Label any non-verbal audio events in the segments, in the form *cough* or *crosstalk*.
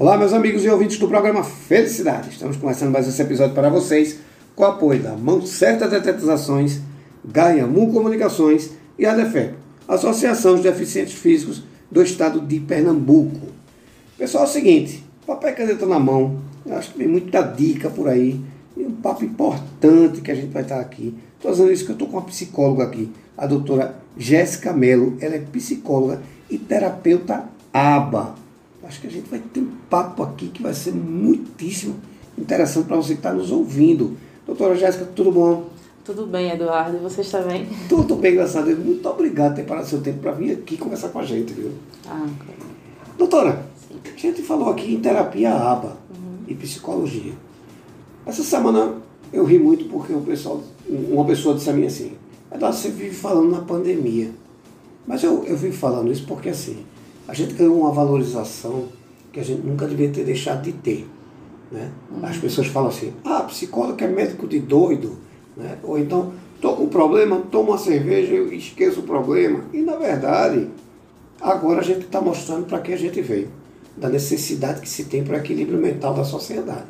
Olá, meus amigos e ouvintes do programa Felicidade. Estamos começando mais esse episódio para vocês com o apoio da Mão Certa Detetizações, Mu Comunicações e a DEFEP, Associação de Deficientes Físicos do Estado de Pernambuco. Pessoal, é o seguinte, papel e caneta na mão, eu acho que tem muita dica por aí, e um papo importante que a gente vai estar aqui. Estou dizendo isso que eu estou com uma psicóloga aqui, a doutora Jéssica Melo, ela é psicóloga e terapeuta ABA. Acho que a gente vai ter um papo aqui que vai ser muitíssimo interessante para você que está nos ouvindo. Doutora Jéssica, tudo bom? Tudo bem, Eduardo. E você está bem? Tudo bem, graças a Deus. Muito obrigado por ter parado seu tempo para vir aqui conversar com a gente, viu? Ah, ok. Doutora, Sim. a gente falou aqui em terapia ABA uhum. e psicologia. Essa semana eu ri muito porque pessoal, uma pessoa disse a mim assim, Eduardo, você vive falando na pandemia. Mas eu, eu vivo falando isso porque assim, a gente ganhou uma valorização que a gente nunca devia ter deixado de ter. Né? Uhum. As pessoas falam assim, ah, psicólogo é médico de doido, né? ou então, estou com um problema, tomo uma cerveja e esqueço o problema. E na verdade, agora a gente está mostrando para que a gente veio, da necessidade que se tem para o equilíbrio mental da sociedade.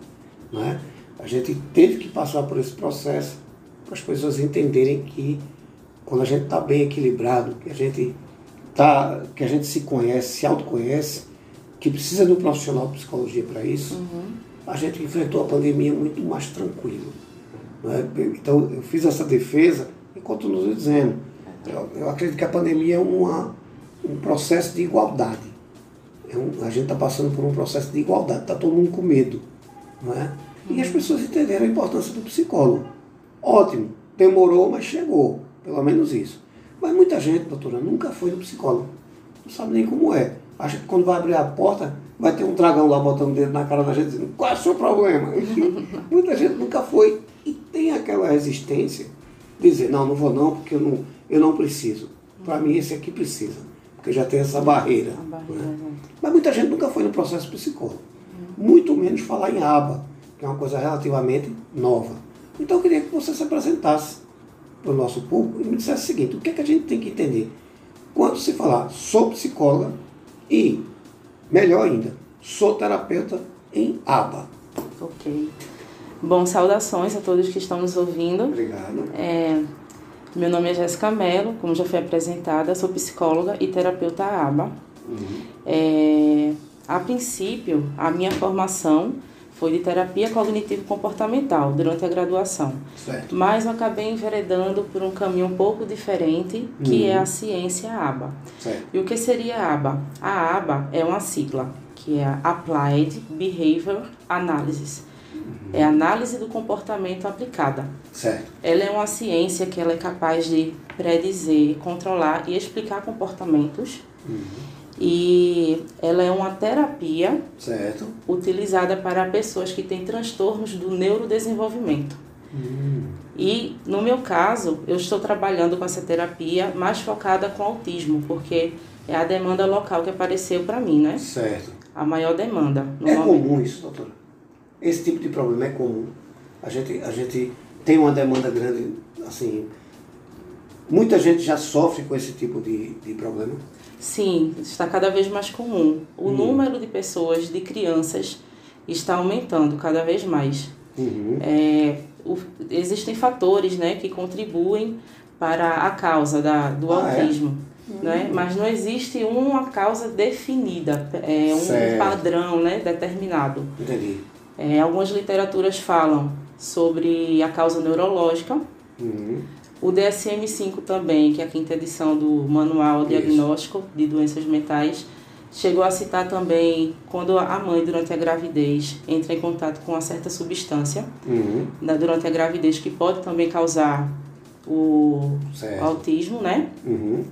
Né? A gente teve que passar por esse processo para as pessoas entenderem que quando a gente está bem equilibrado, que a gente tá, que a gente se conhece, se autoconhece, que precisa de um profissional de psicologia para isso, uhum. a gente enfrentou a pandemia muito mais tranquilo. Né? Então, eu fiz essa defesa e continuo dizendo. Eu, eu, acredito que a pandemia é uma, um processo de igualdade. É um, a gente está passando por um processo de igualdade, está todo mundo com medo. Não é? E as uhum. pessoas entenderam a importância do psicólogo. Ótimo, demorou, mas chegou. Pelo menos isso. Mas muita gente, doutora, nunca foi no psicólogo. Não sabe nem como é. Acha que quando vai abrir a porta, vai ter um dragão lá botando o dedo na cara da gente dizendo, qual é o seu problema? *laughs* muita gente nunca foi. E tem aquela resistência de dizer, não, não vou não, porque eu não, eu não preciso. Para mim esse aqui precisa. Porque já tem essa barreira. barreira né? Mas muita gente nunca foi no processo psicólogo. Muito menos falar em aba, que é uma coisa relativamente nova. Então eu queria que você se apresentasse para o nosso público e me dissesse o seguinte: o que, é que a gente tem que entender? Quando se falar sou psicóloga e, melhor ainda, sou terapeuta em ABA. Ok. Bom, saudações a todos que estão nos ouvindo. Obrigado. É, meu nome é Jéssica Mello, como já foi apresentada, sou psicóloga e terapeuta ABA. Uhum. É, a princípio, a minha formação foi de terapia cognitivo-comportamental durante a graduação. Certo. Mas eu acabei enveredando por um caminho um pouco diferente, que uhum. é a ciência ABA. Certo. E o que seria a ABA? A ABA é uma sigla, que é Applied Behavior Analysis. Uhum. É análise do comportamento aplicada. Certo. Ela é uma ciência que ela é capaz de predizer, controlar e explicar comportamentos. Uhum e ela é uma terapia certo. utilizada para pessoas que têm transtornos do neurodesenvolvimento. Hum. E no meu caso, eu estou trabalhando com essa terapia mais focada com autismo, porque é a demanda local que apareceu para mim, né? Certo. A maior demanda. É comum isso, doutora? Esse tipo de problema é comum. A gente, a gente tem uma demanda grande, assim. Muita gente já sofre com esse tipo de, de problema. Sim, está cada vez mais comum. O hum. número de pessoas, de crianças, está aumentando cada vez mais. Uhum. É, o, existem fatores né, que contribuem para a causa da, do ah, é? autismo. É? Né? Mas não existe uma causa definida, é, um certo. padrão né, determinado. Entendi. É, algumas literaturas falam sobre a causa neurológica. Uhum. O DSM-5 também, que é a quinta edição do Manual Diagnóstico de Doenças Mentais, chegou a citar também quando a mãe, durante a gravidez, entra em contato com uma certa substância uhum. né, durante a gravidez, que pode também causar o certo. autismo, né? Uhum.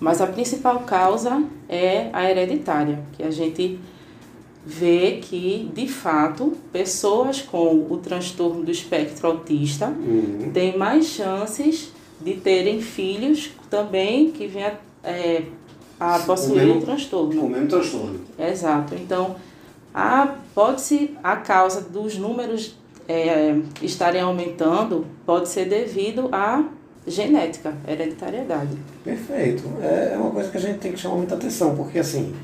Mas a principal causa é a hereditária, que a gente vê que, de fato, pessoas com o transtorno do espectro autista uhum. têm mais chances de terem filhos também que venham é, a possuir o, o transtorno. O mesmo transtorno. Exato. Então, pode-se a causa dos números é, estarem aumentando pode ser devido à genética, hereditariedade. Perfeito. É, é uma coisa que a gente tem que chamar muita atenção, porque assim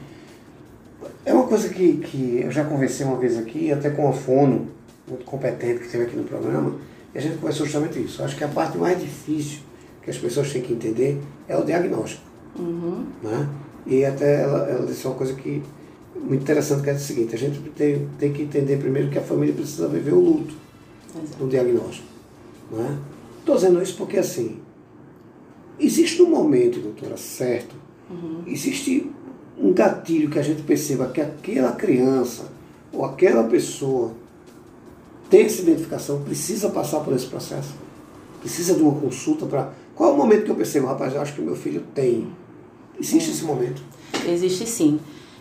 É uma coisa que, que eu já conversei uma vez aqui, até com a Fono, muito competente que teve aqui no programa, e a gente conversou justamente isso. Acho que a parte mais difícil que as pessoas têm que entender é o diagnóstico. Uhum. Né? E até ela, ela disse uma coisa que muito interessante, que é o seguinte, a gente tem, tem que entender primeiro que a família precisa viver o luto Exato. no diagnóstico. Né? Estou dizendo isso porque assim, existe um momento, doutora, certo, Uhum. existe um gatilho que a gente perceba que aquela criança ou aquela pessoa tem essa identificação, precisa passar por esse processo, precisa de uma consulta para. Qual é o momento que eu percebo, rapaz, eu acho que meu filho tem. Existe esse momento. Existe sim.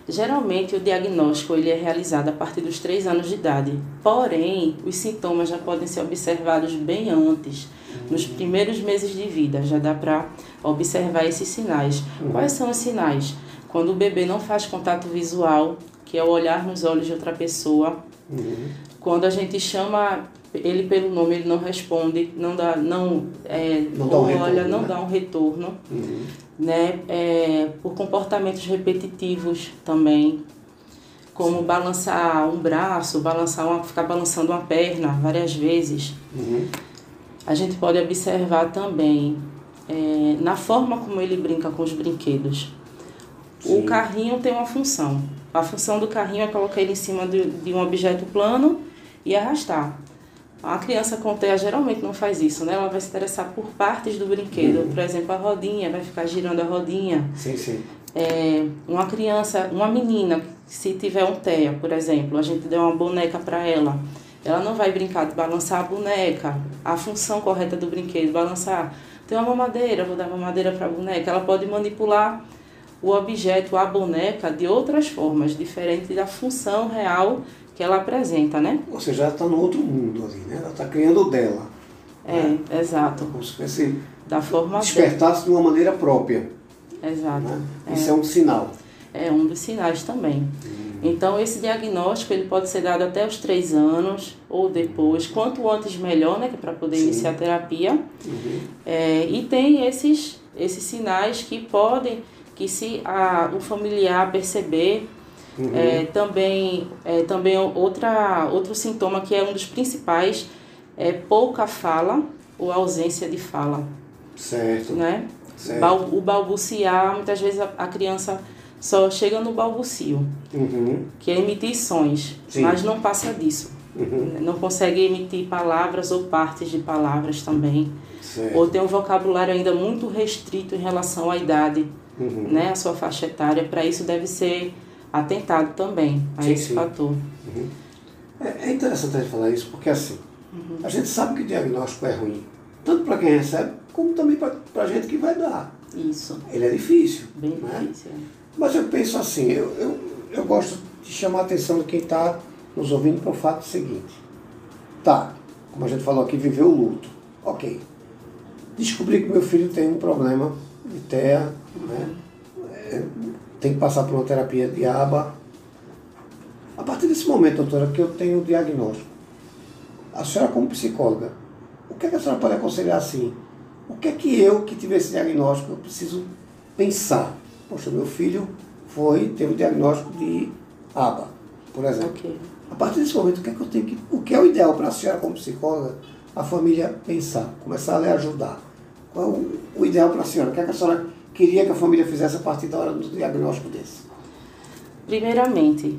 Geralmente o diagnóstico ele é realizado a partir dos 3 anos de idade. Porém, os sintomas já podem ser observados bem antes, nos primeiros meses de vida. Já dá para observar esses sinais. Quais são os sinais? Quando o bebê não faz contato visual, que é o olhar nos olhos de outra pessoa. Uhum. Quando a gente chama ele pelo nome, ele não responde, não dá, não, é, Não dá um olha, retorno, não né? dá um retorno Uhum. né, é, por comportamentos repetitivos também, como balançar um braço, balançar uma, ficar balançando uma perna várias vezes. Uhum. A gente pode observar também é, na forma como ele brinca com os brinquedos. Sim. O carrinho tem uma função. A função do carrinho é colocar ele em cima de, de um objeto plano e arrastar. A criança com TEA geralmente não faz isso, né? Ela vai se interessar por partes do brinquedo. Por exemplo, a rodinha, vai ficar girando a rodinha. Sim, sim. É, uma criança, uma menina, se tiver um TEA, por exemplo, a gente der uma boneca para ela, ela não vai brincar de balançar a boneca, a função correta do brinquedo, balançar. Tem uma mamadeira, vou dar mamadeira para a boneca. Ela pode manipular o objeto, a boneca, de outras formas, diferente da função real que ela apresenta, né? Ou seja, ela está no outro mundo ali, né? Ela está criando dela. É, exato. Como se fosse Da forma dela. despertasse de uma maneira própria. Exato. Né? Isso é um sinal. É um dos sinais também. Então, esse diagnóstico ele pode ser dado até os três anos ou depois, quanto antes melhor, né, é para poder Sim. iniciar a terapia. Uhum. É, e tem esses, esses sinais que podem, que se a, o familiar perceber, Uhum. é, também, é, também outra, outro sintoma que é um dos principais é pouca fala ou ausência de fala, Certo. né? Certo. Bal- o balbuciar, muitas vezes a, a criança só chega no balbucio, Uhum. que é emitir sons, Sim. mas não passa disso. Uhum. Não consegue emitir palavras ou partes de palavras também. Certo. Ou tem um vocabulário ainda muito restrito em relação à idade, Uhum. né, a sua faixa etária. Para isso deve ser atentado também a Sim, esse sim. fator. É, é interessante a gente falar isso porque assim, Uhum. a gente sabe que o diagnóstico é ruim, tanto para quem recebe, como também para a gente que vai dar. Isso, Ele é difícil. bem né? difícil. Mas eu penso assim, eu, eu, eu gosto de chamar a atenção de quem está nos ouvindo para o fato seguinte. Tá, como a gente falou aqui, viveu o luto. Ok. Descobri que meu filho tem um problema de TEA, né? É, tem que passar por uma terapia de aba. A partir desse momento, doutora, que eu tenho o diagnóstico, a senhora como psicóloga, o que, é que a senhora pode aconselhar assim? O que é que eu, que tive esse diagnóstico, eu preciso pensar? Poxa, meu filho foi, teve o diagnóstico de aba, por exemplo. Ok. A partir desse momento, o que é que eu tenho que. O que é o ideal para a senhora como psicóloga, a família pensar, começar a lhe ajudar? Qual é o, o ideal para a senhora? O que é que a senhora queria que a família fizesse a partir da hora do diagnóstico desse? Primeiramente,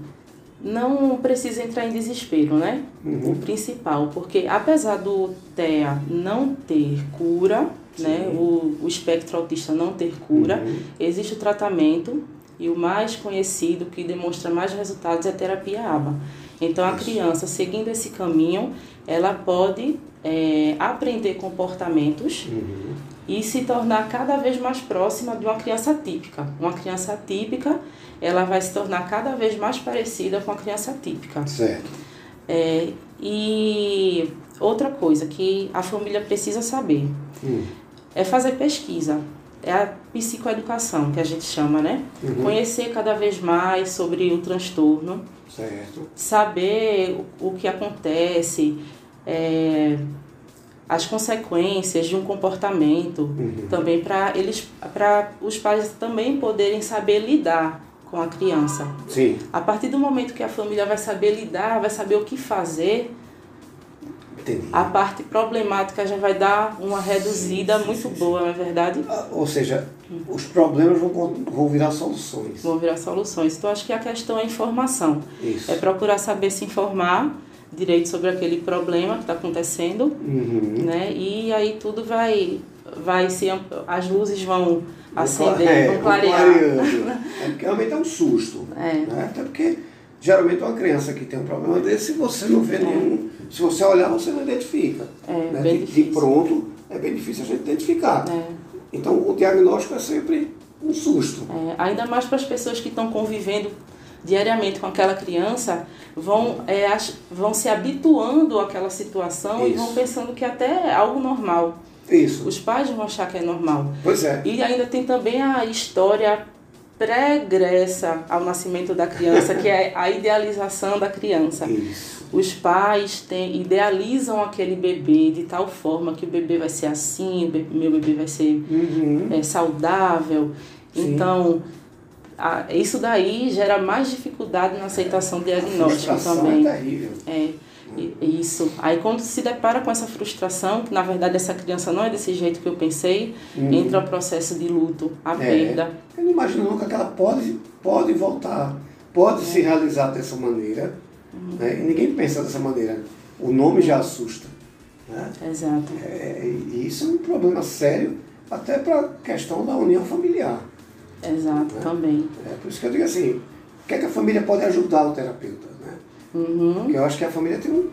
não precisa entrar em desespero, né? Uhum. O principal, porque apesar do TEA não ter cura, né? O, o espectro autista não ter cura, Uhum. existe o tratamento e o mais conhecido que demonstra mais resultados é a terapia ABA. Então, a criança seguindo esse caminho, ela pode é, aprender comportamentos Uhum. e se tornar cada vez mais próxima de uma criança típica. Uma criança típica, ela vai se tornar cada vez mais parecida com a criança típica. Certo. É, e outra coisa que a família precisa saber Hum. é fazer pesquisa. É a psicoeducação que a gente chama, né? Uhum. Conhecer cada vez mais sobre o transtorno, Certo. saber o, o que acontece, é, as consequências de um comportamento Uhum. também para eles para os pais também poderem saber lidar com a criança. Sim. A partir do momento que a família vai saber lidar, vai saber o que fazer, Entendi. a parte problemática já vai dar uma reduzida sim, muito sim, boa, não é verdade? Ah, Ou seja, os problemas vão, vão virar soluções. Vão virar soluções. Então, acho que a questão é informação. Isso. É procurar saber se informar direito sobre aquele problema que está acontecendo, Uhum. né? E aí tudo vai, vai se, as luzes vão acender, É, vão clarear. clareando. É porque realmente é um susto. É. Né? Até porque geralmente uma criança que tem um problema desse, você não vê nenhum. Se você olhar, você não identifica. É, né? de, de pronto, é bem difícil a gente identificar. É. Então o diagnóstico é sempre um susto. É, ainda mais para as pessoas que estão convivendo diariamente com aquela criança, vão, é, vão se habituando àquela situação e Isso. vão pensando que até é algo normal. Isso. Os pais vão achar que é normal. Pois é. E ainda tem também a história pregressa ao nascimento da criança, que é a idealização da criança. Isso. Os pais têm, idealizam aquele bebê de tal forma que o bebê vai ser assim, o bebê- meu bebê vai ser Uhum. é, saudável. Sim. Então, a- isso daí gera mais dificuldade na aceitação A diagnóstica frustração também. é terrível. É, isso. Aí quando se depara com essa frustração, que na verdade essa criança não é desse jeito que eu pensei, Uhum. entra o processo de luto, a É. perda. Eu não imagino nunca que ela pode, pode voltar, pode É. se realizar dessa maneira. Né? E ninguém pensa dessa maneira. O nome já assusta. Né? Exato. É, e isso é um problema sério, até para a questão da união familiar. Exato, também. É por isso que eu digo assim, o que é que a família pode ajudar o terapeuta? Né? Uhum. Porque eu acho que a família tem um.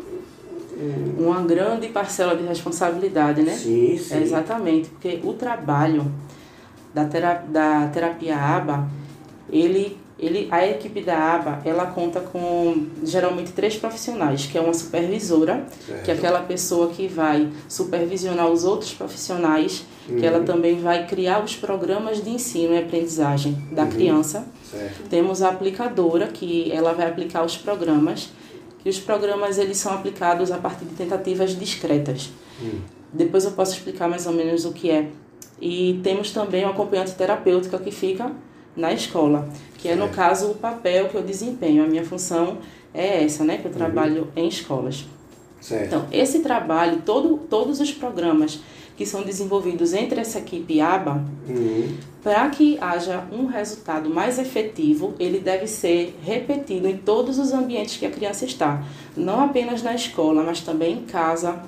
um Uma grande parcela de responsabilidade, né? Sim, sim. É exatamente, porque o trabalho da, tera, da terapia ABA, ele, ele, a equipe da ABA, ela conta com geralmente três profissionais, que é uma supervisora, Certo. que é aquela pessoa que vai supervisionar os outros profissionais, que ela também vai criar os programas de ensino e aprendizagem da criança. Certo. Temos a aplicadora, que ela vai aplicar os programas, que os programas eles são aplicados a partir de tentativas discretas. Hum. Depois eu posso explicar mais ou menos o que é. E temos também uma acompanhante terapêutica que fica na escola, que é no caso o papel que eu desempenho. A minha função é essa, né? Que eu trabalho em escolas. Certo. Então, esse trabalho, todo, todos os programas que são desenvolvidos entre essa equipe ABA, Uhum. para que haja um resultado mais efetivo, ele deve ser repetido em todos os ambientes que a criança está, não apenas na escola, mas também em casa,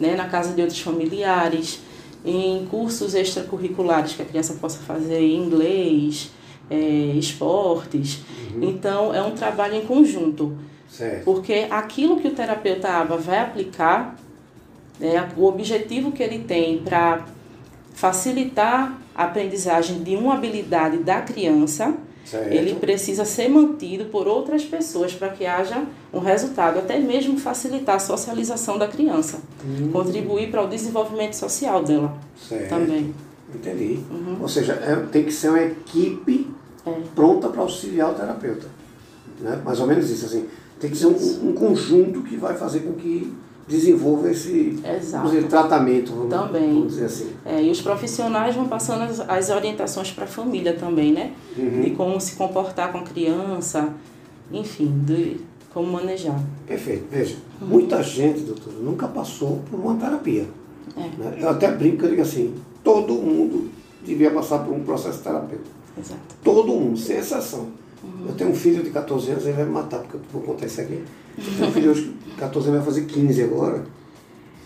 né, na casa de outros familiares, em cursos extracurriculares que a criança possa fazer em inglês, eh, esportes. Então, é um trabalho em conjunto, Certo. porque aquilo que o terapeuta ABA vai aplicar, né, o objetivo que ele tem para facilitar a aprendizagem de uma habilidade da criança, Certo. ele precisa ser mantido por outras pessoas para que haja um resultado, até mesmo facilitar a socialização da criança, contribuir para o desenvolvimento social dela Certo. também. Entendi. Ou seja, é- tem que ser uma equipe É. pronta para auxiliar o terapeuta. Né? Mais ou menos isso, assim. Tem que ser um, um conjunto que vai fazer com que desenvolva esse dizer, tratamento, vamos, Também. vamos dizer assim. É, e os profissionais vão passando as, as orientações para a família também, né? De como se comportar com a criança, enfim, de como manejar. Perfeito. Veja, muita gente, doutor, nunca passou por uma terapia. É. né? Eu até brinco, eu digo assim, todo mundo devia passar por um processo terapêutico. Exato. Todo mundo, sem exceção. Eu tenho um filho de 14 anos, ele vai me matar, porque eu vou contar isso aqui. Eu tenho um filho hoje de 14 anos, vai fazer 15 agora.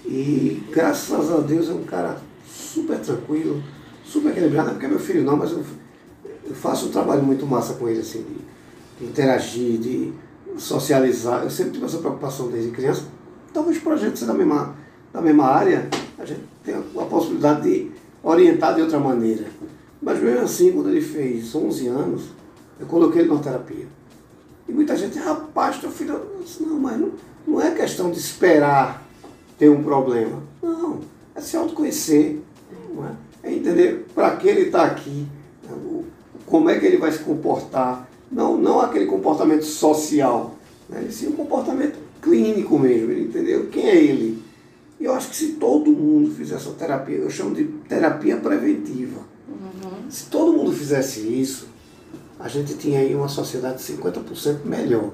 E graças a Deus é um cara super tranquilo, super equilibrado, não é porque é meu filho não, mas eu, eu faço um trabalho muito massa com ele, assim, de, de interagir, de socializar. Eu sempre tive essa preocupação desde criança. Talvez por a gente ser da mesma, da mesma área, a gente tenha a possibilidade de orientar de outra maneira. Mas mesmo assim, quando ele fez 11 anos, eu coloquei ele na terapia. E muita gente, rapaz, teu filho. Disse, não, mas não, não é questão de esperar ter um problema. Não, é se autoconhecer. Não é? é entender para que ele está aqui, né? como é que ele vai se comportar. Não, não aquele comportamento social, né? sim um comportamento clínico mesmo. Entendeu quem é ele. E eu acho que se todo mundo fizesse essa terapia, eu chamo de terapia preventiva. Se todo mundo fizesse isso, a gente tinha aí uma sociedade 50% melhor.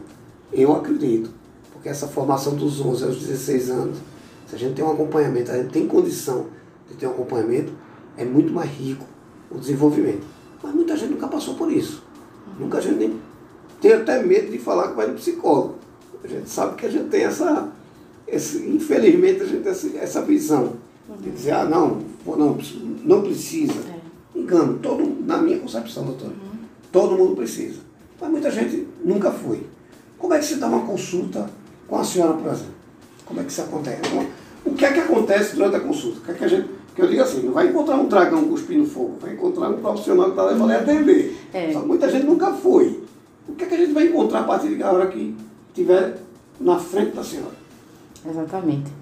Eu acredito. Porque essa formação dos 11 aos 16 anos, se a gente tem um acompanhamento, a gente tem condição de ter um acompanhamento, é muito mais rico o desenvolvimento. Mas muita gente nunca passou por isso. Nunca a gente nem tem até medo de falar que vai no psicólogo. A gente sabe que a gente tem essa, esse, infelizmente a gente tem essa visão de dizer, ah não, não, não precisa. Engano, todo, na minha concepção, doutor, uhum. todo mundo precisa. Mas muita gente nunca foi. Como é que se dá uma consulta com a senhora, por exemplo? Como é que isso acontece? O que é que acontece durante a consulta? O que é que a gente que eu digo assim, não vai encontrar um dragão cuspindo fogo, vai encontrar um profissional que está lá e vai atender. É. Só que muita gente nunca foi. O que é que a gente vai encontrar a partir da hora que estiver na frente da senhora? Exatamente.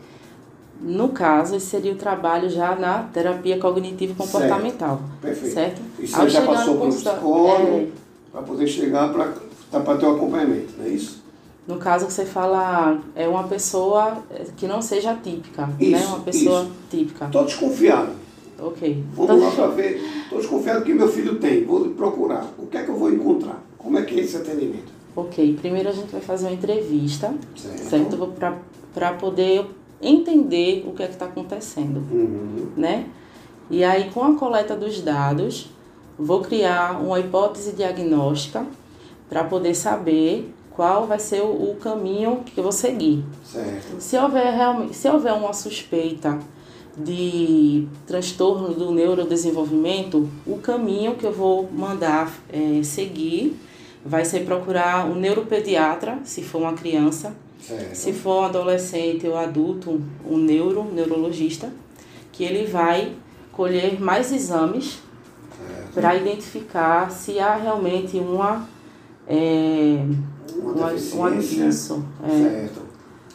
No caso, esse seria o trabalho já na terapia cognitivo comportamental. Certo. Perfeito. Certo? E você já passou para o psicólogo é... para poder chegar para tá, ter o acompanhamento, não é isso? No caso que você fala, é uma pessoa que não seja típica, né? isso, né? Uma pessoa isso. típica. Estou desconfiado. Ok. Vamos então... lá para ver. Estou desconfiado que meu filho tem. Vou procurar. O que é que eu vou encontrar? Como é que é esse atendimento? Ok. Primeiro a gente vai fazer uma entrevista, certo? certo? Para poder entender o que é que está acontecendo, uhum. né? E aí, com a coleta dos dados, vou criar uma hipótese diagnóstica para poder saber qual vai ser o, caminho que eu vou seguir. Certo. Se houver, realmente, se houver uma suspeita de transtorno do neurodesenvolvimento, o caminho que eu vou mandar é, seguir vai ser procurar um neuropediatra, se for uma criança, certo. se for um adolescente ou adulto, um neuro, um neurologista, que ele vai colher mais exames para identificar se há realmente uma é, uma, uma, isso, é,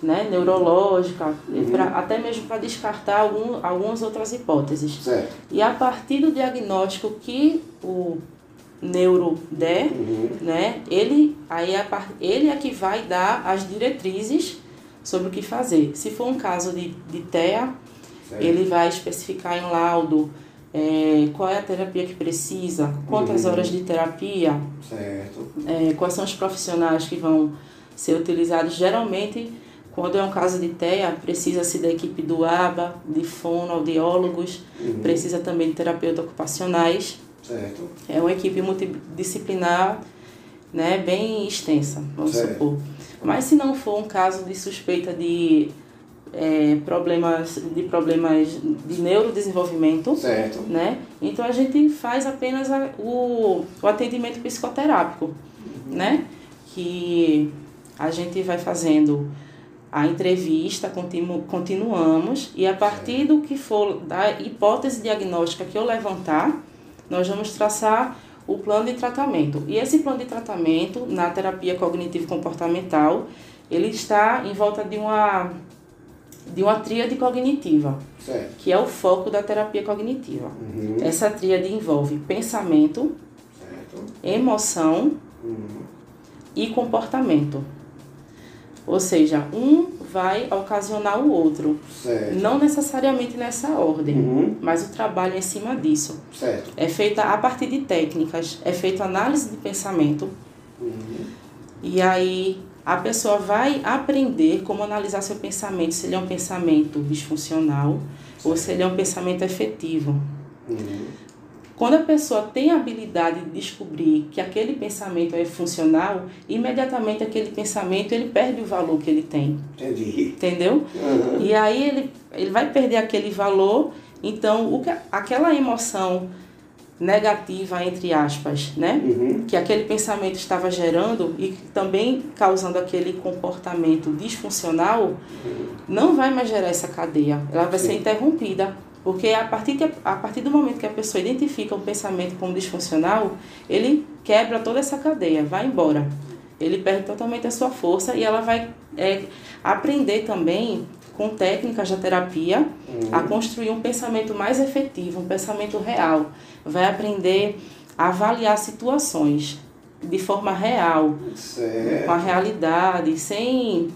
né, neurológica, uhum. pra, até mesmo para descartar algum, algumas outras hipóteses. Certo. E a partir do diagnóstico que o neuro der, uhum. né, ele, aí a, ele é que vai dar as diretrizes sobre o que fazer. Se for um caso de, de TEA, certo. ele vai especificar em laudo é, qual é a terapia que precisa, quantas uhum. horas de terapia, é, quais são os profissionais que vão ser utilizados. Geralmente, quando é um caso de TEA, precisa-se da equipe do ABA, de fonoaudiólogos, uhum. precisa também de terapeutas ocupacionais. Certo. É uma equipe multidisciplinar né, bem extensa, vamos certo. supor. Mas se não for um caso de suspeita de é, problemas de problemas de neurodesenvolvimento, certo. né? Então a gente faz apenas a, o, o atendimento psicoterápico, uhum. né? Que a gente vai fazendo a entrevista, continu, continuamos e a partir do que for da hipótese diagnóstica que eu levantar, nós vamos traçar o plano de tratamento. E esse plano de tratamento na terapia cognitivo comportamental, ele está em volta de uma de uma tríade cognitiva, certo. que é o foco da terapia cognitiva. Uhum. Essa tríade envolve pensamento, certo. emoção uhum. e comportamento. Ou seja, um vai ocasionar o outro. Certo. Não necessariamente nessa ordem, uhum. mas o trabalho em cima disso. Certo. É feita a partir de técnicas, é feita análise de pensamento. Uhum. E aí a pessoa vai aprender como analisar seu pensamento, se ele é um pensamento disfuncional ou se ele é um pensamento efetivo. Uhum. Quando a pessoa tem a habilidade de descobrir que aquele pensamento é funcional, imediatamente aquele pensamento ele perde o valor que ele tem. Entendi. Entendeu? Uhum. E aí ele, ele vai perder aquele valor, então o que, aquela emoção negativa, entre aspas, né? Uhum. Que aquele pensamento estava gerando e também causando aquele comportamento disfuncional, uhum. não vai mais gerar essa cadeia. Ela vai Sim. ser interrompida. Porque a partir, que, a partir do momento que a pessoa identifica um pensamento como disfuncional, ele quebra toda essa cadeia, vai embora. Ele perde totalmente a sua força e ela vai é, aprender também com técnicas da terapia uhum. a construir um pensamento mais efetivo, um pensamento real. Vai aprender a avaliar situações de forma real, certo. com a realidade, sem,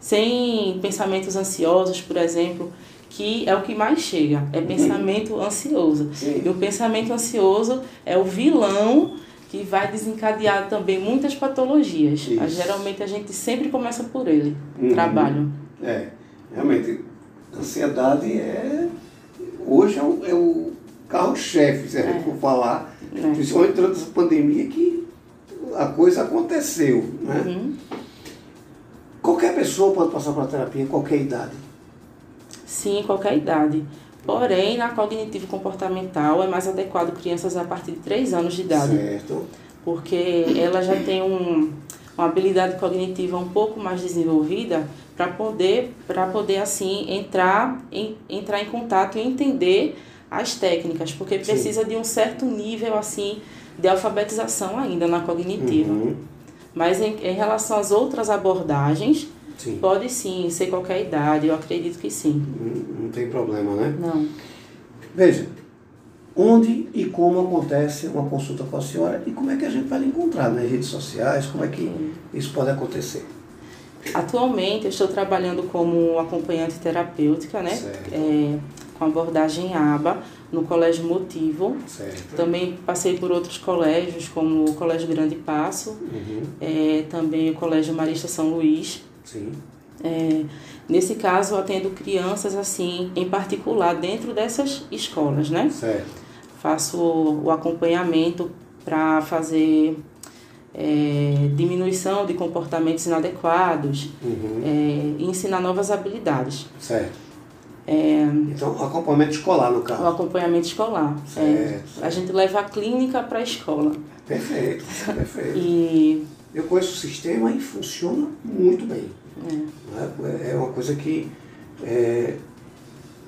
sem pensamentos ansiosos, por exemplo, que é o que mais chega, é pensamento ansioso. Sim. E o pensamento ansioso é o vilão que vai desencadear também muitas patologias. Isso. Geralmente a gente sempre começa por ele, Uhum. trabalho. É, realmente, ansiedade é. Hoje é o, é o carro-chefe, se a gente for falar, É. principalmente durante essa pandemia, que a coisa aconteceu. Né? Uhum. Qualquer pessoa pode passar por terapia qualquer idade. Sim, em qualquer idade. Porém, na cognitivo comportamental é mais adequado crianças a partir de 3 anos de idade. Certo. porque ela já tem um, uma habilidade cognitiva um pouco mais desenvolvida para poder poder assim entrar em, entrar em contato e entender as técnicas, porque Sim. precisa de um certo nível assim de alfabetização ainda na cognitiva. Uhum. Mas em, em relação às outras abordagens, Sim. pode sim ser qualquer idade, eu acredito que sim. Não, não tem problema, né? Não. Veja, onde e como acontece uma consulta com a senhora e como é que a gente vai lhe encontrar nas redes sociais, como é que isso pode acontecer. Atualmente eu estou trabalhando como acompanhante terapêutica, né? É, com abordagem ABA no Colégio Motivo. Certo. Também passei por outros colégios, como o Colégio Grande Passo, Uhum. é, também o Colégio Marista São Luís. Sim. É, nesse caso, eu atendo crianças assim, em particular, dentro dessas escolas, né? Certo. Faço o acompanhamento para fazer é, diminuição de comportamentos inadequados Uhum. é, e ensinar novas habilidades. Certo. É, Então, acompanhamento escolar, no o caso. acompanhamento escolar. É, Certo. a gente leva a clínica para a escola. Perfeito, perfeito. E Eu conheço o sistema e funciona muito bem. é, né? É uma coisa que é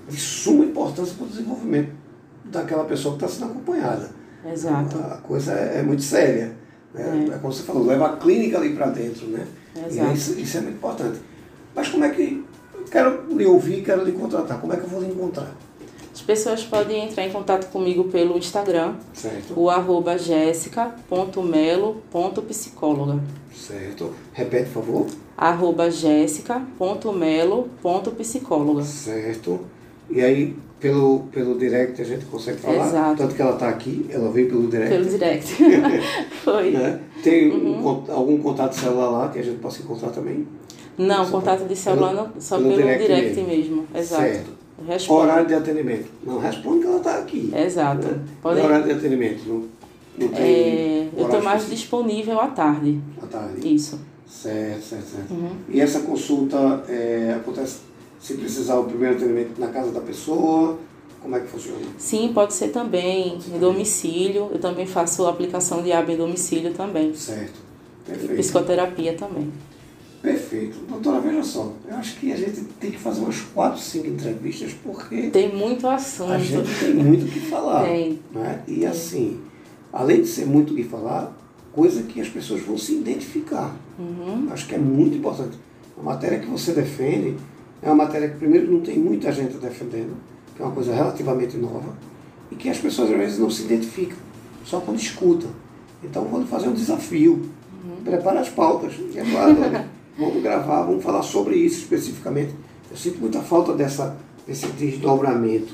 de suma importância para o desenvolvimento daquela pessoa que está sendo acompanhada. exato. A coisa é, é muito séria. Né? É. como você falou, leva a clínica ali para dentro. Né? Exato. Isso, isso é muito importante. Mas como é que. eu Quero lhe ouvir, quero lhe contratar. Como é que eu vou lhe encontrar? As pessoas podem entrar em contato comigo pelo Instagram, Certo? o arroba jéssica.melo.psicóloga. Certo. Repete, por favor. Arroba jéssica.melo.psicóloga. Certo. E aí, pelo, pelo direct a gente consegue falar. Exato. Tanto que ela está aqui, ela veio pelo direct. Pelo direct. *laughs* Foi. Né? Tem um Uhum. con- algum contato celular lá que a gente possa encontrar também? Não, contato pelo- de celular não, só pelo pelo, direct direct, mesmo. mesmo. Exato. Certo. Responde. Horário de atendimento. Não, responde que ela está aqui. Exato. Né? Podem- E horário de atendimento? Não, não tem É, eu estou mais específico? disponível à tarde. à tarde. Isso. Certo, certo, certo. Uhum. E essa consulta é, acontece se precisar o primeiro atendimento na casa da pessoa? Como é que funciona? Sim, pode ser também em domicílio. Eu também faço aplicação de aba em domicílio também. Certo. E Perfeito. psicoterapia também. Perfeito. Doutora, veja só, eu acho que a gente tem que fazer umas quatro, cinco entrevistas porque Tem muito assunto. a gente tem muito o que falar. Tem. Né? E assim, além de ser muito o que falar, coisa que as pessoas vão se identificar. Uhum. Acho que é muito importante. A matéria que você defende é uma matéria que, primeiro, não tem muita gente defendendo, que é uma coisa relativamente nova, e que as pessoas às vezes não se identificam, só quando escutam. Então, vou lhe fazer um desafio. Prepara as pautas. E é claro, olha, *laughs* vamos gravar, vamos falar sobre isso especificamente. Eu sinto muita falta dessa, desse desdobramento.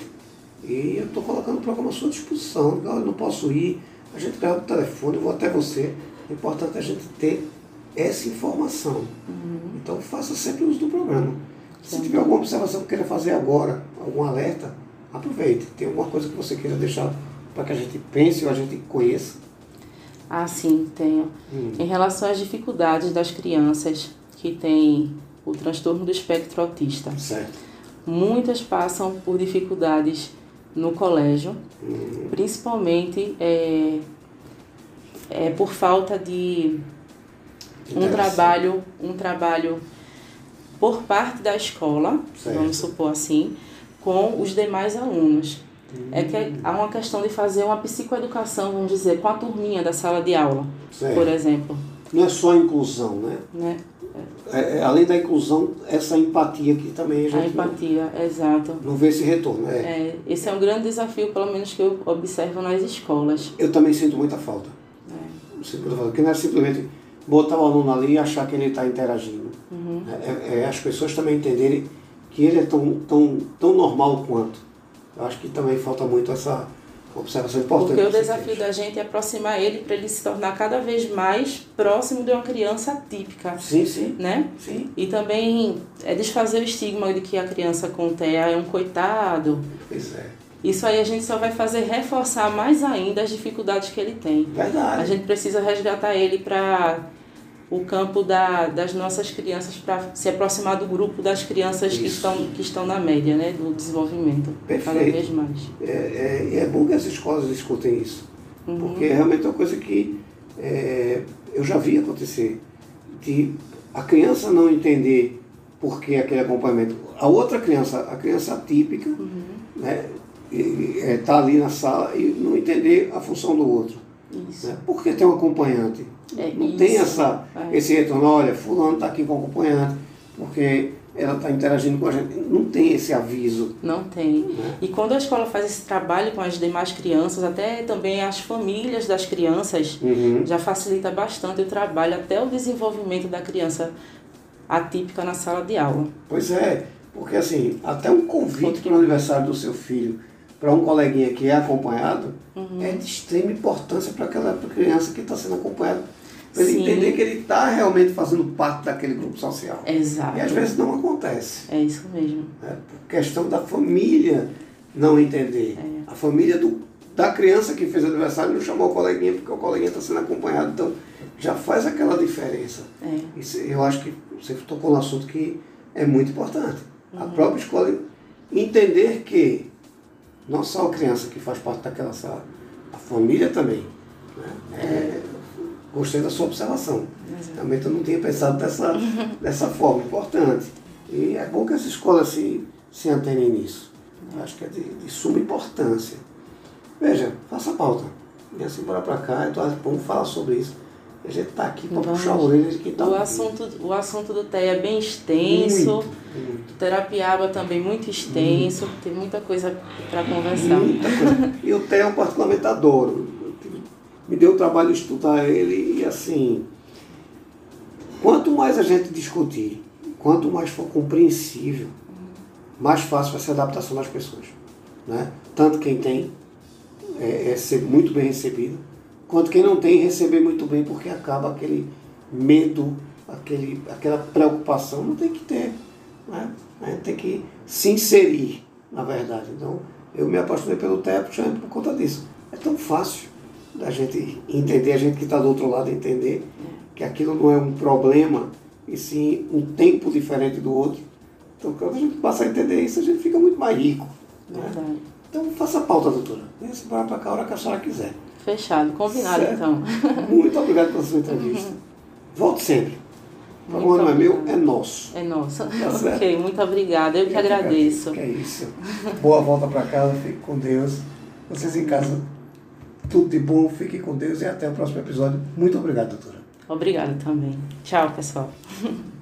E eu estou colocando o programa à sua disposição. Eu não posso ir, a gente grava o telefone, eu vou até você. O importante é a gente ter essa informação. Então faça sempre uso do programa. Se tiver alguma observação que queira fazer agora, algum alerta, aproveite. Tem alguma coisa que você queira deixar para que a gente pense ou a gente conheça. Ah, sim, tenho. Hum. Em relação às dificuldades das crianças que têm o transtorno do espectro autista, Certo. muitas passam por dificuldades no colégio, Hum, principalmente é, é por falta de um trabalho, um trabalho por parte da escola, Certo. vamos supor assim, com os demais alunos. É que há uma questão de fazer uma psicoeducação, vamos dizer, com a turminha da sala de aula, Certo. por exemplo. Não é só a inclusão, né? Né? É, é, além da inclusão, essa empatia que também a gente A empatia, exato. Não, não vê esse retorno. É. É, esse é um grande desafio, pelo menos que eu observo nas escolas. Eu também sinto muita falta. É. Sinto muita falta. Porque não é simplesmente botar o aluno ali e achar que ele está interagindo. Uhum. É, é as pessoas também entenderem que ele é tão, tão, tão normal quanto. Eu acho que também falta muito essa Observação importante. Porque o desafio da gente é aproximar ele para ele se tornar cada vez mais próximo de uma criança típica. Sim, sim. Né? Sim. E também é desfazer o estigma de que a criança com TEA é um coitado. Pois é. Isso aí a gente só vai fazer reforçar mais ainda as dificuldades que ele tem. Verdade. A gente precisa resgatar ele para o campo da, das nossas crianças para se aproximar do grupo das crianças que estão, que estão na média né, do desenvolvimento, Perfeito. cada vez mais. É, é, e é bom que as escolas escutem isso, Uhum. porque é realmente uma coisa que é, eu já vi acontecer, de a criança não entender por que aquele acompanhamento. A outra criança, a criança atípica, Uhum. né, está ali na sala e não entender a função do outro. Isso. Né? Porque tem um acompanhante. É não isso. tem essa, É. esse retorno, olha, fulano está aqui com o acompanhante, porque ela está interagindo com a gente. Não tem esse aviso. Não tem. Né? E quando a escola faz esse trabalho com as demais crianças, até também as famílias das crianças, Uhum. já facilita bastante o trabalho, até o desenvolvimento da criança atípica na sala de aula. Pois é, porque assim, até um convite para o aniversário do seu filho, para um coleguinha que é acompanhado, Uhum. é de extrema importância para aquela criança que está sendo acompanhada. Para ele Sim. entender que ele está realmente fazendo parte daquele grupo social. Exato. E às vezes não acontece. É isso mesmo. né? Por questão da família não entender. É. A família do, da criança que fez aniversário não chamou o coleguinha porque o coleguinha está sendo acompanhado. Então já faz aquela diferença. É. Isso, eu acho que você tocou no assunto que é muito importante. A própria escola entender que não só a criança que faz parte daquela sala, a família também. Né? É, gostei da sua observação. Realmente eu não tinha pensado dessa, *laughs* dessa forma, importante. E é bom que as escolas se, se antenem nisso. Eu acho que é de, de suma importância. Veja, faça a pauta. E assim, bora pra cá, então vamos falar sobre isso. A gente está aqui para puxar a orelha de quem está O assunto, o assunto do TEA é bem extenso. Muito, muito. Terapiaba também muito extenso. Tem muita coisa para conversar. Muita coisa. E o Theo, particularmente, adoro. Eu Me deu o trabalho de estudar ele e, assim, quanto mais a gente discutir, quanto mais for compreensível, mais fácil vai ser a adaptação das pessoas. Né? Tanto quem tem é, é ser muito bem recebido, quanto quem não tem receber muito bem, porque acaba aquele medo, aquele, aquela preocupação. Não tem que ter. Né? A gente tem que se inserir, na verdade. Então, eu me apaixonei pelo justamente por conta disso. É tão fácil da gente entender, a gente que está do outro lado entender que aquilo não é um problema, e sim um tempo diferente do outro. Então, quando a gente passa a entender isso, a gente fica muito mais rico. Né? Então, faça a pauta, doutora. Venha se para cá a hora que a senhora quiser. Fechado, combinado Certo. então. Muito obrigado pela sua entrevista. Volte sempre. O programa não é meu, é nosso. É nossa. certo. *laughs* ok, muito obrigada. Eu que agradeço. Que é isso. Boa volta para casa, fique com Deus. Vocês em casa, tudo de bom, fiquem com Deus e até o próximo episódio. Muito obrigado, doutora. Obrigada também. Tchau, pessoal. *laughs*